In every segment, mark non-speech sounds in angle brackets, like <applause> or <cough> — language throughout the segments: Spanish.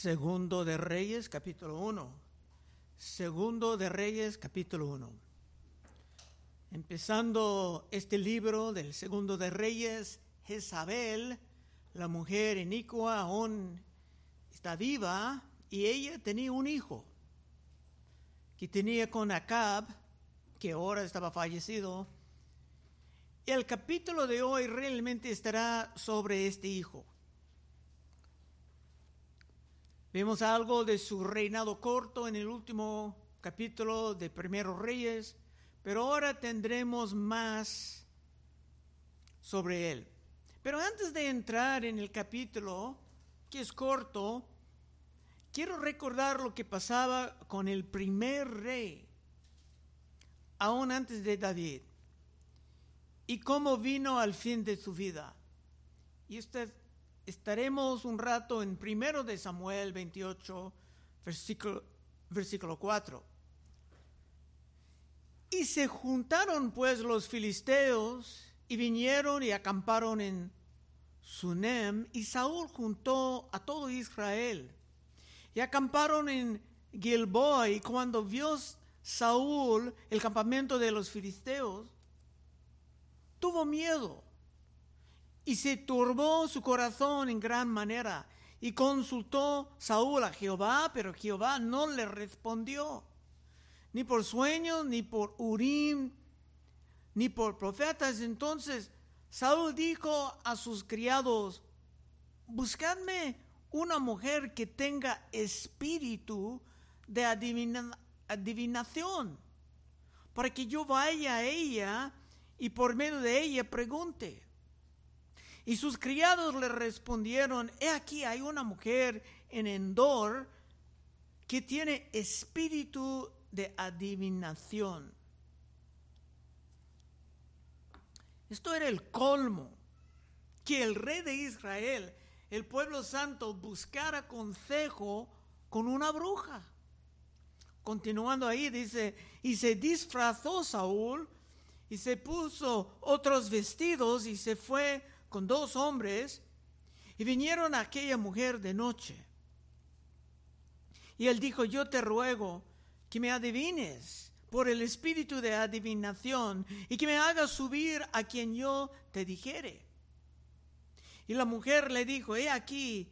Segundo de Reyes, capítulo 1. Segundo de Reyes, capítulo 1. Empezando este libro del Segundo de Reyes, Jezabel, la mujer inicua, aún está viva y ella tenía un hijo que tenía con Acab, que ahora estaba fallecido. El capítulo de hoy realmente estará sobre este hijo. Vemos algo de su reinado corto en el último capítulo de Primeros Reyes, pero ahora tendremos más sobre él. Pero antes de entrar en el capítulo, que es corto, quiero recordar lo que pasaba con el primer rey, aún antes de David, y cómo vino al fin de su vida. Y usted estaremos un rato en primero de Samuel 28, versículo, versículo 4. Y se juntaron pues los filisteos y vinieron y acamparon en Sunem y Saúl juntó a todo Israel y acamparon en Gilboa y cuando vio Saúl el campamento de los filisteos, tuvo miedo y se turbó su corazón en gran manera. Y consultó Saúl a Jehová, pero Jehová no le respondió, ni por sueños, ni por Urim, ni por profetas. Entonces Saúl dijo a sus criados, buscadme una mujer que tenga espíritu de adivinación, para que yo vaya a ella y por medio de ella pregunte. Y sus criados le respondieron, he aquí hay una mujer en Endor que tiene espíritu de adivinación. Esto era el colmo, que el rey de Israel, el pueblo santo, buscara consejo con una bruja. Continuando ahí dice, y se disfrazó Saúl y se puso otros vestidos y se fue con dos hombres y vinieron a aquella mujer de noche. Y él dijo, yo te ruego que me adivines por el espíritu de adivinación y que me hagas subir a quien yo te dijere. Y la mujer le dijo, he aquí,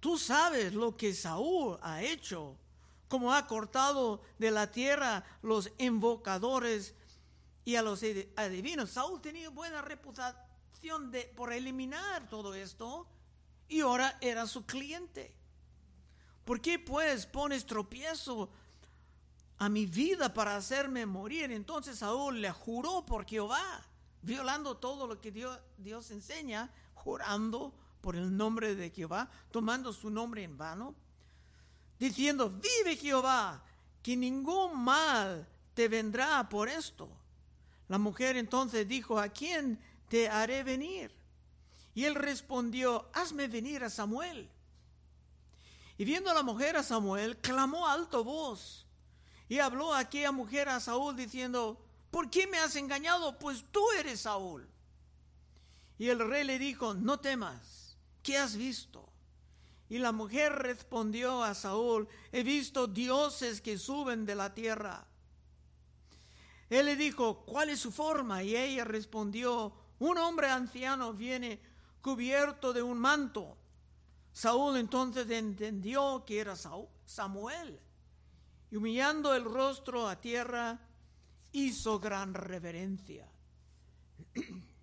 tú sabes lo que Saúl ha hecho, como ha cortado de la tierra los invocadores y a los adivinos. Saúl tenía buena de, por eliminar todo esto y ahora era su cliente. ¿Por qué pues pones tropiezo a mi vida para hacerme morir? Entonces Saúl le juró por Jehová, violando todo lo que Dios, Dios enseña, jurando por el nombre de Jehová, tomando su nombre en vano, diciendo, vive Jehová, que ningún mal te vendrá por esto. La mujer entonces dijo, ¿a quién te haré venir. Y él respondió, hazme venir a Samuel. Y viendo a la mujer a Samuel, clamó alto voz. Y habló a aquella mujer a Saúl diciendo, ¿por qué me has engañado? Pues tú eres Saúl. Y el rey le dijo, no temas, ¿qué has visto? Y la mujer respondió a Saúl, he visto dioses que suben de la tierra. Él le dijo, ¿cuál es su forma? Y ella respondió, un hombre anciano viene cubierto de un manto. Saúl entonces entendió que era Samuel y humillando el rostro a tierra hizo gran reverencia. <clears throat>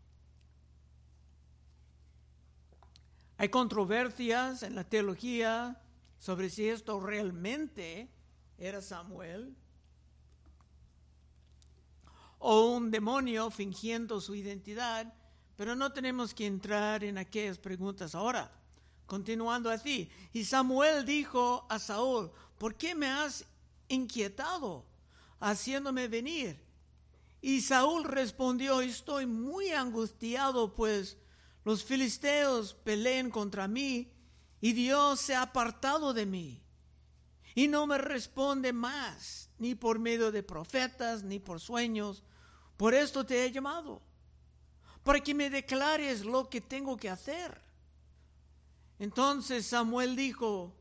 Hay controversias en la teología sobre si esto realmente era Samuel o un demonio fingiendo su identidad, pero no tenemos que entrar en aquellas preguntas ahora. Continuando así, y Samuel dijo a Saúl, ¿por qué me has inquietado haciéndome venir? Y Saúl respondió, estoy muy angustiado, pues los filisteos peleen contra mí y Dios se ha apartado de mí y no me responde más, ni por medio de profetas, ni por sueños, por esto te he llamado, para que me declares lo que tengo que hacer. Entonces Samuel dijo,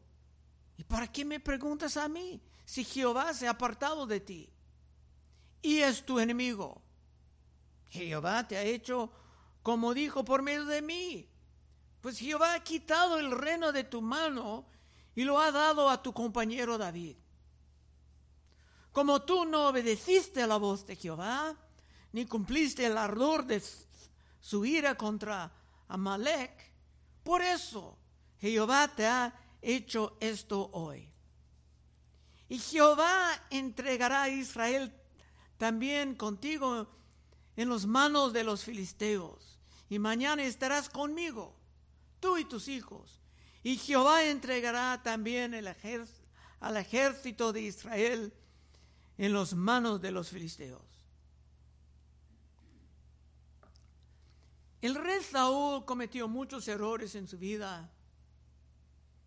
¿Y para qué me preguntas a mí si Jehová se ha apartado de ti y es tu enemigo? Jehová te ha hecho como dijo por medio de mí. Pues Jehová ha quitado el reino de tu mano y lo ha dado a tu compañero David. Como tú no obedeciste a la voz de Jehová, ni cumpliste el ardor de su ira contra Amalek, por eso Jehová te ha hecho esto hoy. Y Jehová entregará a Israel también contigo en las manos de los filisteos. Y mañana estarás conmigo, tú y tus hijos. Y Jehová entregará también el al ejército de Israel en las manos de los filisteos. El rey Saúl cometió muchos errores en su vida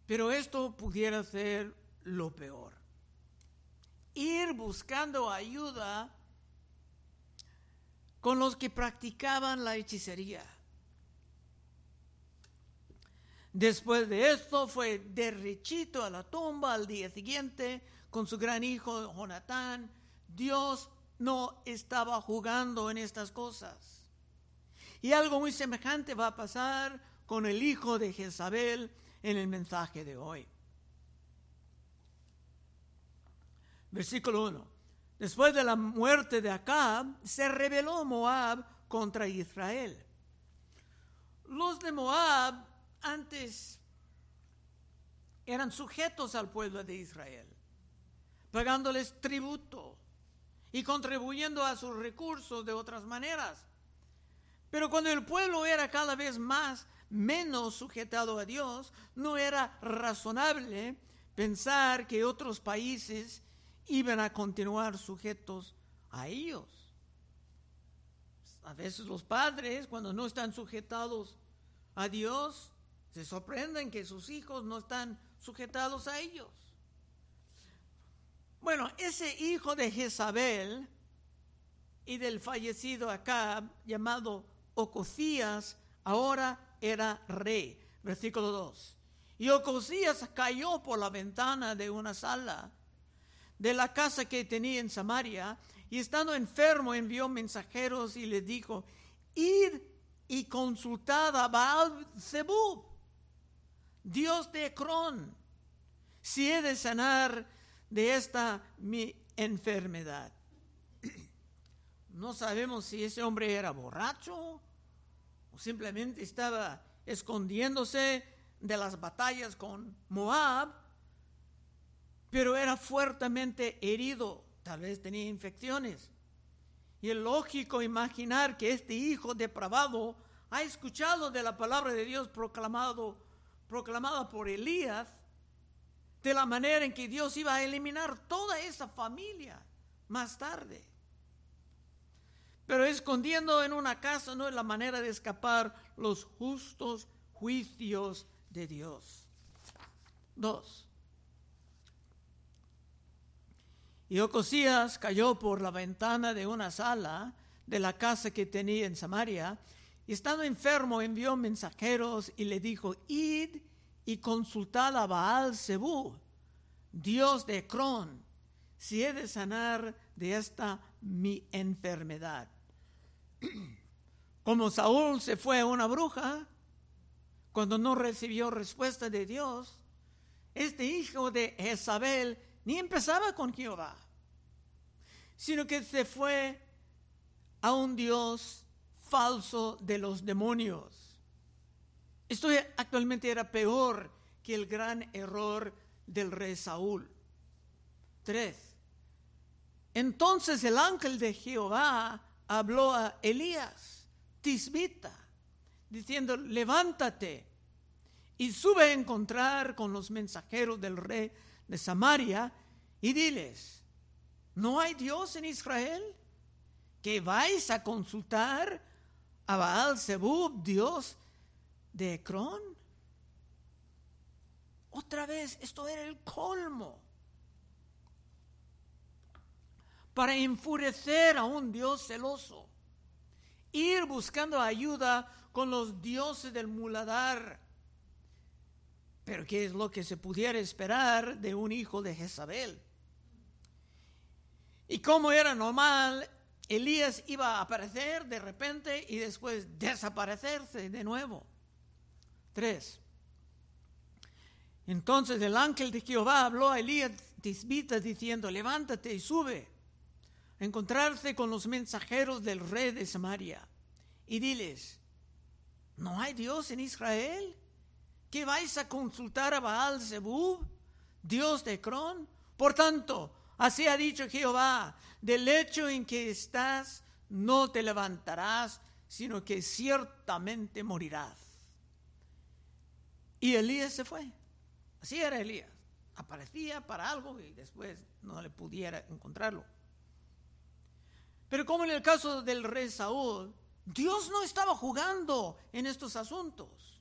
pero esto pudiera ser lo peor. Ir buscando ayuda con los que practicaban la hechicería. Después de esto fue derrechito a la tumba al día siguiente con su gran hijo Jonatán. Dios no estaba jugando en estas cosas. Y algo muy semejante va a pasar con el hijo de Jezabel, en el mensaje de hoy. Versículo 1. Después de la muerte de Acab, se rebeló Moab contra Israel. Los de Moab antes eran sujetos al pueblo de Israel, pagándoles tributo y contribuyendo a sus recursos de otras maneras. Pero cuando el pueblo era cada vez más menos sujetado a Dios, no era razonable pensar que otros países iban a continuar sujetos a ellos. A veces los padres, cuando no están sujetados a Dios, se sorprenden que sus hijos no están sujetados a ellos. Bueno, ese hijo de Jezabel y del fallecido Acab, llamado Ocosías, ahora era rey. Versículo 2. Y Ocosías cayó por la ventana de una sala de la casa que tenía en Samaria y estando enfermo envió mensajeros y le dijo, id y consultad a Baal Zebub, Dios de Ecrón, si he de sanar de esta mi enfermedad. No sabemos si ese hombre era borracho o simplemente estaba escondiéndose de las batallas con Moab, pero era fuertemente herido, tal vez tenía infecciones. Y es lógico imaginar que este hijo depravado ha escuchado de la palabra de Dios proclamado, proclamada por Elías, de la manera en que Dios iba a eliminar toda esa familia más tarde. Pero escondiendo en una casa no es la manera de escapar los justos juicios de Dios. Dos. Y Ocosías cayó por la ventana de una sala de la casa que tenía en Samaria, y estando enfermo envió mensajeros y le dijo, id y consultad a Baal Zebú, Dios de Cron, si he de sanar de esta mi enfermedad. <clears throat> Como Saúl se fue a una bruja cuando no recibió respuesta de Dios, este hijo de Jezabel ni empezaba con Jehová, sino que se fue a un Dios falso de los demonios. Esto actualmente era peor que el gran error del rey Saúl. Tres. Entonces el ángel de Jehová habló a Elías, Tisbita, diciendo, levántate y sube a encontrar con los mensajeros del rey de Samaria y diles, ¿no hay Dios en Israel? Que vais a consultar a Baal Zebub, Dios de Ecrón. Otra vez, esto era el colmo para enfurecer a un Dios celoso. Ir buscando ayuda con los dioses del muladar. Pero ¿qué es lo que se pudiera esperar de un hijo de Jezabel? Y como era normal, Elías iba a aparecer de repente y después desaparecerse de nuevo. Tres. Entonces el ángel de Jehová habló a Elías tisbita diciendo, levántate y sube encontrarse con los mensajeros del rey de Samaria y diles, ¿no hay Dios en Israel? ¿Que vais a consultar a Baal Zebub, Dios de Cron? Por tanto, así ha dicho Jehová, del hecho en que estás no te levantarás, sino que ciertamente morirás. Y Elías se fue. Así era Elías. Aparecía para algo y después no le pudiera encontrarlo. Pero como en el caso del rey Saúl, Dios no estaba jugando en estos asuntos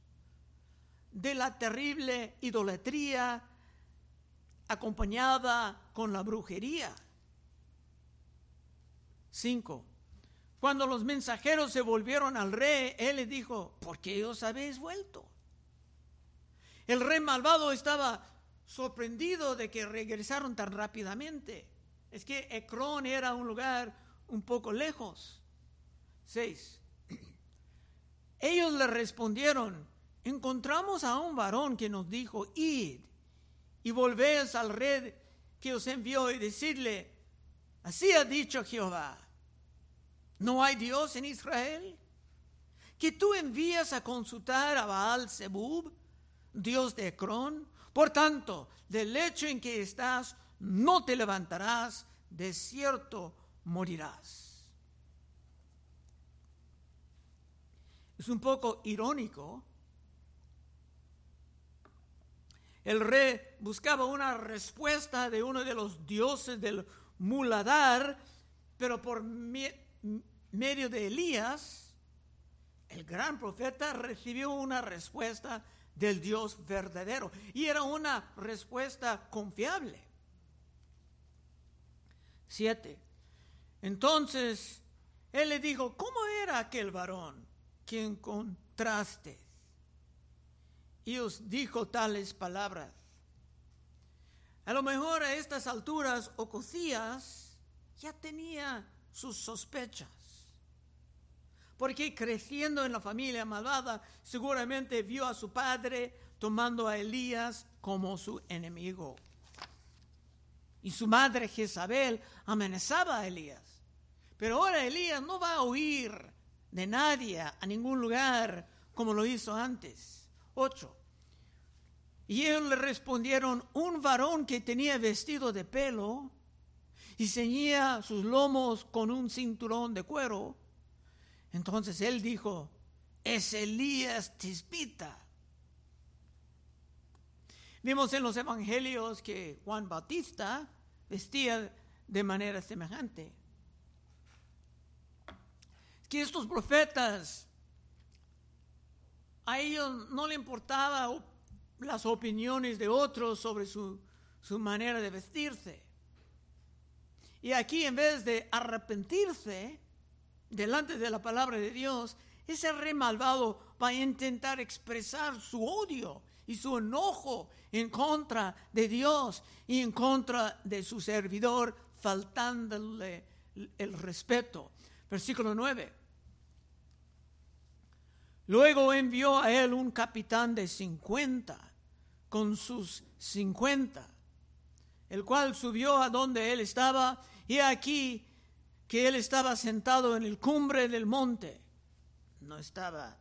de la terrible idolatría acompañada con la brujería. Cinco. Cuando los mensajeros se volvieron al rey, él le dijo, ¿por qué os habéis vuelto? El rey malvado estaba sorprendido de que regresaron tan rápidamente. Es que Ecrón era un lugar un poco lejos. Seis. Ellos le respondieron, encontramos a un varón que nos dijo, id y volvéis al rey que os envió y decirle, así ha dicho Jehová, ¿no hay Dios en Israel? Que tú envías a consultar a Baal Zebub, Dios de Ecrón. Por tanto, del lecho en que estás, no te levantarás, de cierto morirás. Es un poco irónico. El rey buscaba una respuesta de uno de los dioses del muladar, pero por medio de Elías, el gran profeta recibió una respuesta del Dios verdadero. Y era una respuesta confiable. Siete. Entonces, él le dijo, ¿cómo era aquel varón que encontraste? Y os dijo tales palabras. A lo mejor a estas alturas Ocosías ya tenía sus sospechas porque creciendo en la familia malvada seguramente vio a su padre tomando a Elías como su enemigo. Y su madre Jezabel amenazaba a Elías. Pero ahora Elías no va a huir de nadie a ningún lugar como lo hizo antes. Ocho. Y ellos le respondieron, un varón que tenía vestido de pelo y ceñía sus lomos con un cinturón de cuero, entonces él dijo, es Elías Tisbita. Vimos en los evangelios que Juan Bautista vestía de manera semejante. Que estos profetas, a ellos no le importaba las opiniones de otros sobre su, su manera de vestirse. Y aquí en vez de arrepentirse, delante de la palabra de Dios, ese rey malvado va a intentar expresar su odio y su enojo en contra de Dios y en contra de su servidor, faltándole el respeto. Versículo 9. Luego envió a él un capitán de 50 con sus 50, el cual subió a donde él estaba y aquí que él estaba sentado en el cumbre del monte. No estaba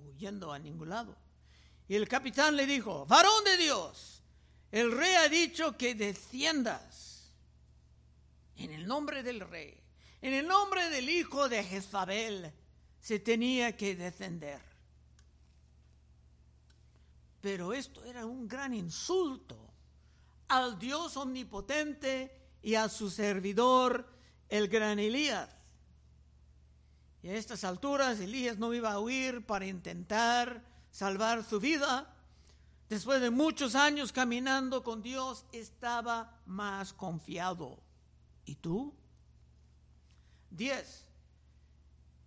huyendo a ningún lado. Y el capitán le dijo, varón de Dios, el rey ha dicho que desciendas en el nombre del rey, en el nombre del hijo de Jezabel, se tenía que descender. Pero esto era un gran insulto al Dios omnipotente y a su servidor el gran Elías. Y a estas alturas Elías no iba a huir para intentar salvar su vida. Después de muchos años caminando con Dios, estaba más confiado. ¿Y tú? Diez.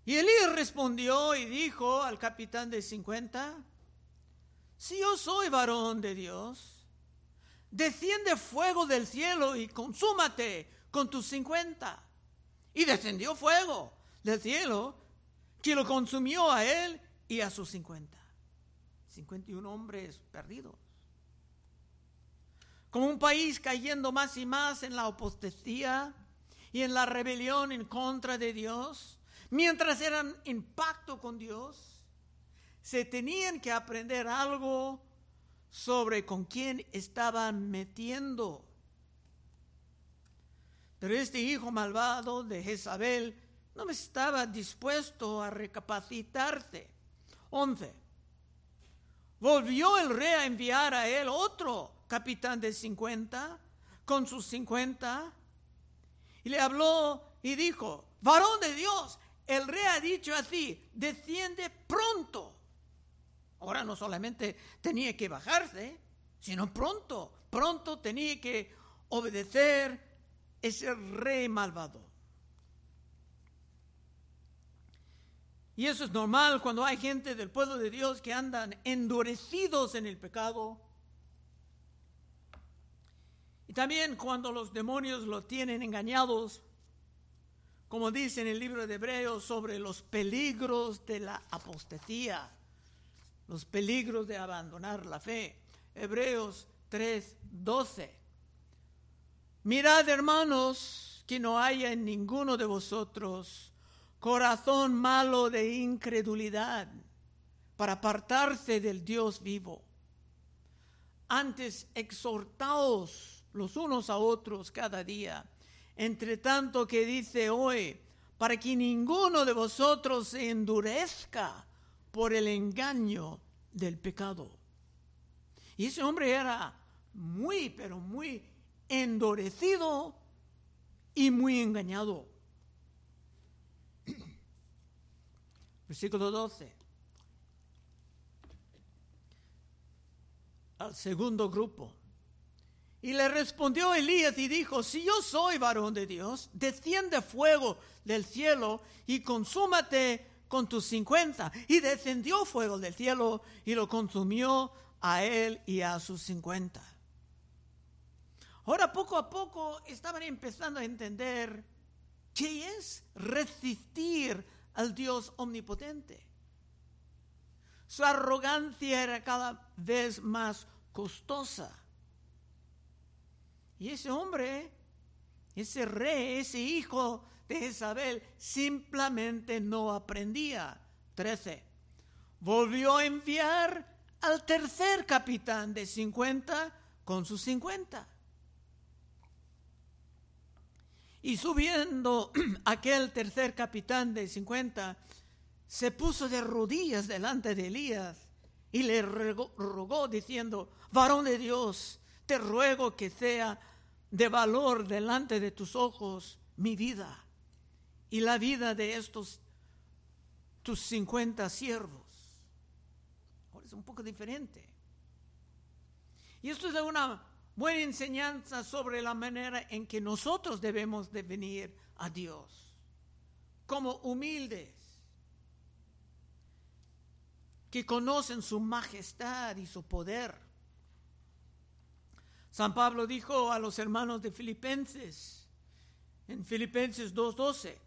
Y Elías respondió y dijo al capitán de cincuenta, si yo soy varón de Dios, desciende fuego del cielo y consúmate con tus cincuenta. Y descendió fuego del cielo que lo consumió a él y a sus cincuenta. Cincuenta y un hombres perdidos. Como un país cayendo más y más en la apostasía y en la rebelión en contra de Dios, mientras eran en pacto con Dios, se tenían que aprender algo sobre con quién estaban metiendo. Pero este hijo malvado de Jezabel no estaba dispuesto a recapacitarse. 11. Volvió el rey a enviar a él otro capitán de 50 con sus 50 y le habló y dijo, varón de Dios, el rey ha dicho así, desciende pronto. Ahora no solamente tenía que bajarse, sino pronto, pronto tenía que obedecer ese rey malvado. Y eso es normal cuando hay gente del pueblo de Dios que andan endurecidos en el pecado. Y también cuando los demonios lo tienen engañados, como dice en el libro de Hebreos sobre los peligros de la apostasía, los peligros de abandonar la fe. Hebreos 3:12. Mirad, hermanos, que no haya en ninguno de vosotros corazón malo de incredulidad para apartarse del Dios vivo. Antes exhortaos los unos a otros cada día, entre tanto que dice hoy, para que ninguno de vosotros se endurezca por el engaño del pecado. Y ese hombre era muy, pero muy endurecido y muy engañado. <clears throat> Versículo 12. Al segundo grupo. Y le respondió Elías y dijo, si yo soy varón de Dios, desciende fuego del cielo y consúmate con tus cincuenta. Y descendió fuego del cielo y lo consumió a él y a sus cincuenta. Ahora poco a poco estaban empezando a entender qué es resistir al Dios omnipotente. Su arrogancia era cada vez más costosa. Y ese hombre, ese rey, ese hijo de Isabel simplemente no aprendía. 13. Volvió a enviar al tercer capitán de 50 con sus 50. Y subiendo <clears throat> aquel tercer capitán de 50, se puso de rodillas delante de Elías y le rogó, diciendo, varón de Dios, te ruego que sea de valor delante de tus ojos mi vida y la vida de estos tus 50 siervos. Ahora es un poco diferente. Y esto es una buena enseñanza sobre la manera en que nosotros debemos de venir a Dios, como humildes, que conocen su majestad y su poder. San Pablo dijo a los hermanos de Filipenses, en Filipenses 2.12,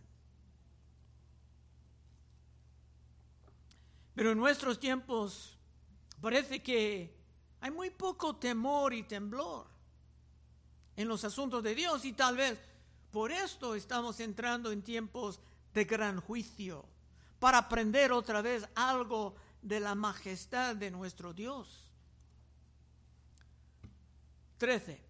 Pero en nuestros tiempos parece que hay muy poco temor y temblor en los asuntos de Dios y tal vez por esto estamos entrando en tiempos de gran juicio, para aprender otra vez algo de la majestad de nuestro Dios. 13.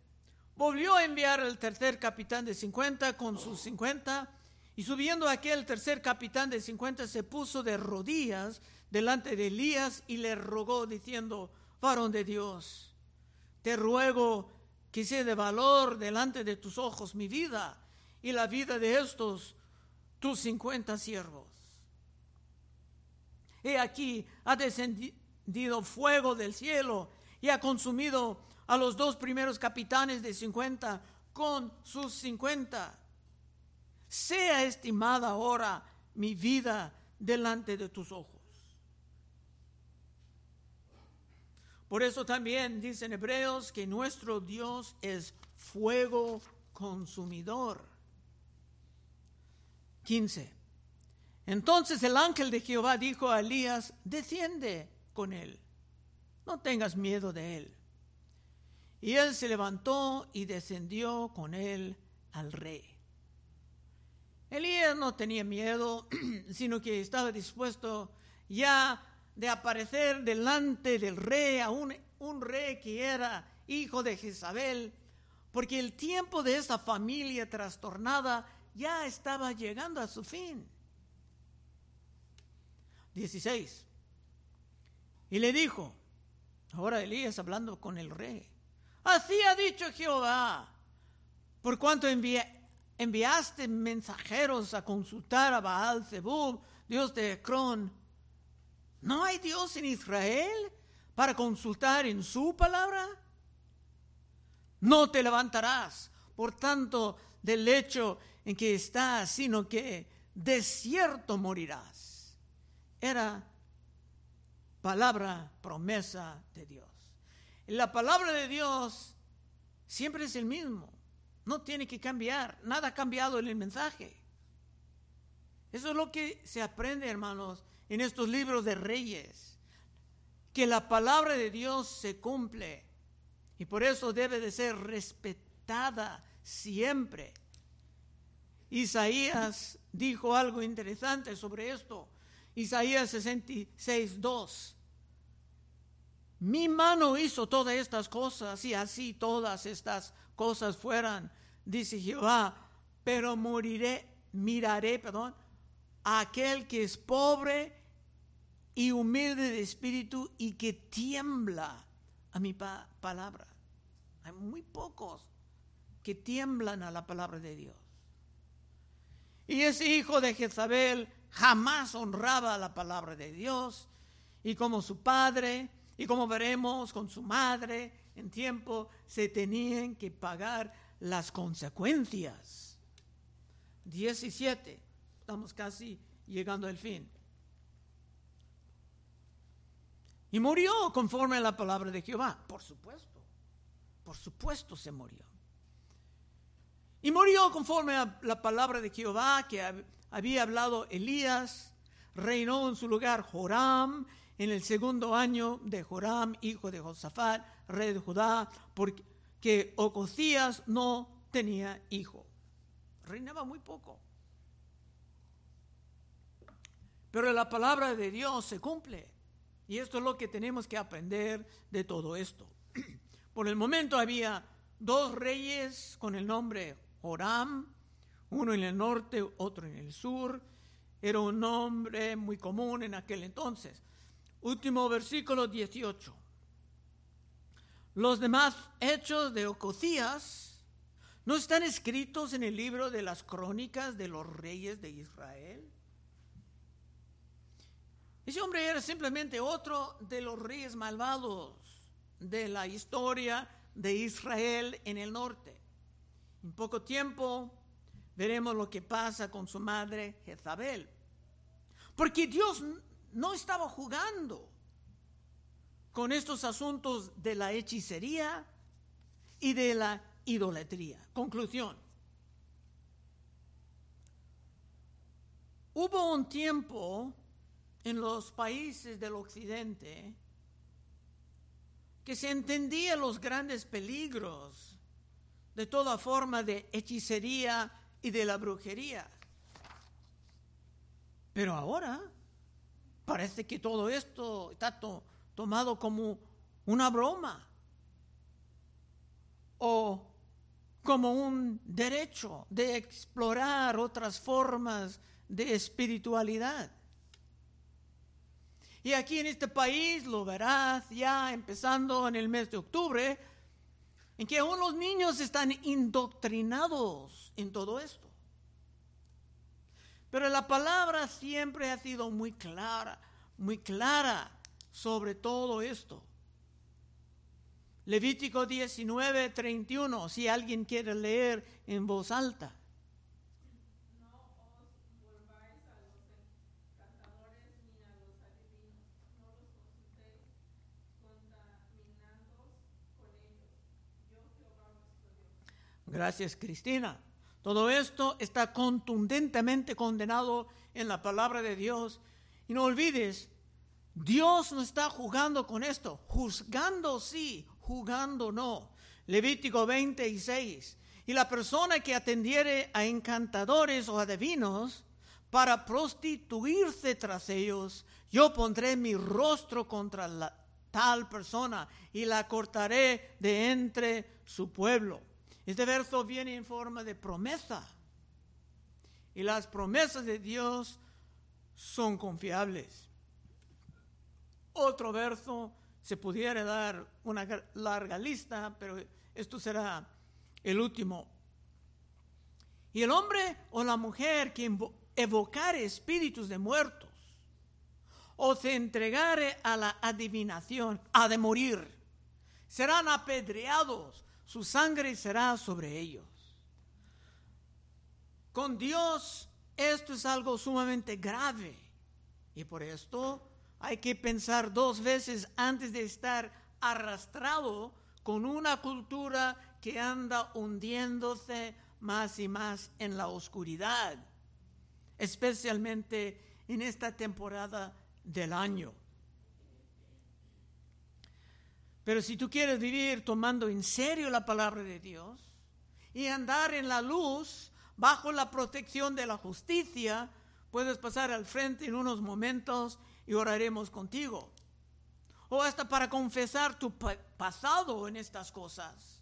Volvió a enviar el tercer capitán de 50 con sus 50 y subiendo aquel tercer capitán de 50 se puso de rodillas delante de Elías y le rogó diciendo, varón de Dios, te ruego que sea de valor delante de tus ojos mi vida y la vida de estos tus cincuenta siervos. He aquí ha descendido fuego del cielo y ha consumido a los dos primeros capitanes de cincuenta con sus cincuenta. Sea estimada ahora mi vida delante de tus ojos. Por eso también dicen Hebreos que nuestro Dios es fuego consumidor. 15. Entonces el ángel de Jehová dijo a Elías, desciende con él, no tengas miedo de él. Y él se levantó y descendió con él al rey. Elías no tenía miedo, <clears throat> sino que estaba dispuesto ya de aparecer delante del rey, a un, rey que era hijo de Jezabel, porque el tiempo de esa familia trastornada ya estaba llegando a su fin. 16. Y le dijo, ahora Elías hablando con el rey, así ha dicho Jehová, por cuanto enviaste mensajeros a consultar a Baal Zebub, Dios de Ecrón, ¿no hay Dios en Israel para consultar en su palabra? No te levantarás, por tanto, del lecho en que estás, sino que desierto morirás. Era palabra, promesa de Dios. La palabra de Dios siempre es el mismo. No tiene que cambiar. Nada ha cambiado en el mensaje. Eso es lo que se aprende, hermanos, en estos libros de reyes. Que la palabra de Dios se cumple. Y por eso debe de ser respetada siempre. Isaías dijo algo interesante sobre esto. Isaías 66, 2. Mi mano hizo todas estas cosas y así todas estas cosas fueran, dice Jehová, pero moriré, miraré, perdón, a aquel que es pobre y humilde de espíritu y que tiembla a mi palabra. Hay muy pocos que tiemblan a la palabra de Dios. Y ese hijo de Jezabel jamás honraba la palabra de Dios. Y como su padre, y como veremos con su madre, en tiempo se tenían que pagar las consecuencias. 17. Estamos casi llegando al fin. Y murió conforme a la palabra de Jehová. Por supuesto. Por supuesto se murió. Y murió conforme a la palabra de Jehová que había hablado Elías. Reinó en su lugar Joram en el segundo año de Joram, hijo de Josafat, rey de Judá, porque Ocosías no tenía hijo. Reinaba muy poco. Pero la palabra de Dios se cumple. Y esto es lo que tenemos que aprender de todo esto. <clears throat> Por el momento había dos reyes con el nombre Joram, uno en el norte, otro en el sur. Era un nombre muy común en aquel entonces. Último versículo 18. Los demás hechos de Ococías no están escritos en el libro de las crónicas de los reyes de Israel. Ese hombre era simplemente otro de los reyes malvados de la historia de Israel en el norte. En poco tiempo veremos lo que pasa con su madre Jezabel. Porque Dios no estaba jugando con estos asuntos de la hechicería y de la idolatría. Conclusión. Hubo un tiempo en los países del occidente que se entendía los grandes peligros de toda forma de hechicería y de la brujería. Pero ahora parece que todo esto está tomado como una broma o como un derecho de explorar otras formas de espiritualidad. Y aquí en este país lo verás ya empezando en el mes de octubre, en que aún los niños están indoctrinados en todo esto. Pero la palabra siempre ha sido muy clara, muy clara sobre todo esto. Levítico 19, 31, si alguien quiere leer en voz alta. Gracias, Cristina. Todo esto está contundentemente condenado en la palabra de Dios. Y no olvides, Dios no está jugando con esto. Juzgando sí, jugando no. Levítico 26. Y la persona que atendiere a encantadores o adivinos para prostituirse tras ellos, yo pondré mi rostro contra la, tal persona y la cortaré de entre su pueblo. Este verso viene en forma de promesa. Y las promesas de Dios son confiables. Otro verso, se pudiera dar una larga lista, pero esto será el último. Y el hombre o la mujer que evocare espíritus de muertos o se entregare a la adivinación, ha de morir. Serán apedreados su sangre será sobre ellos. Con Dios esto es algo sumamente grave y por esto hay que pensar dos veces antes de estar arrastrado con una cultura que anda hundiéndose más y más en la oscuridad, especialmente en esta temporada del año. Pero si tú quieres vivir tomando en serio la palabra de Dios y andar en la luz bajo la protección de la justicia, puedes pasar al frente en unos momentos y oraremos contigo. O hasta para confesar tu pasado en estas cosas.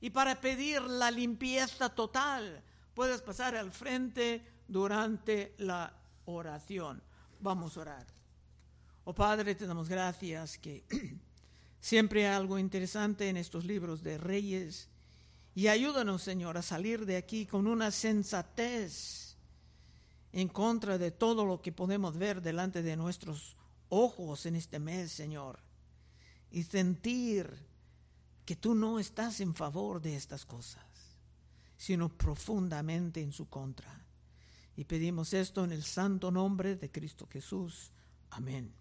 Y para pedir la limpieza total, puedes pasar al frente durante la oración. Vamos a orar. Oh Padre, te damos gracias que <clears throat> Siempre algo interesante en estos libros de reyes. Y ayúdanos, Señor, a salir de aquí con una sensatez en contra de todo lo que podemos ver delante de nuestros ojos en este mes, Señor. Y sentir que tú no estás en favor de estas cosas, sino profundamente en su contra. Y pedimos esto en el santo nombre de Cristo Jesús. Amén.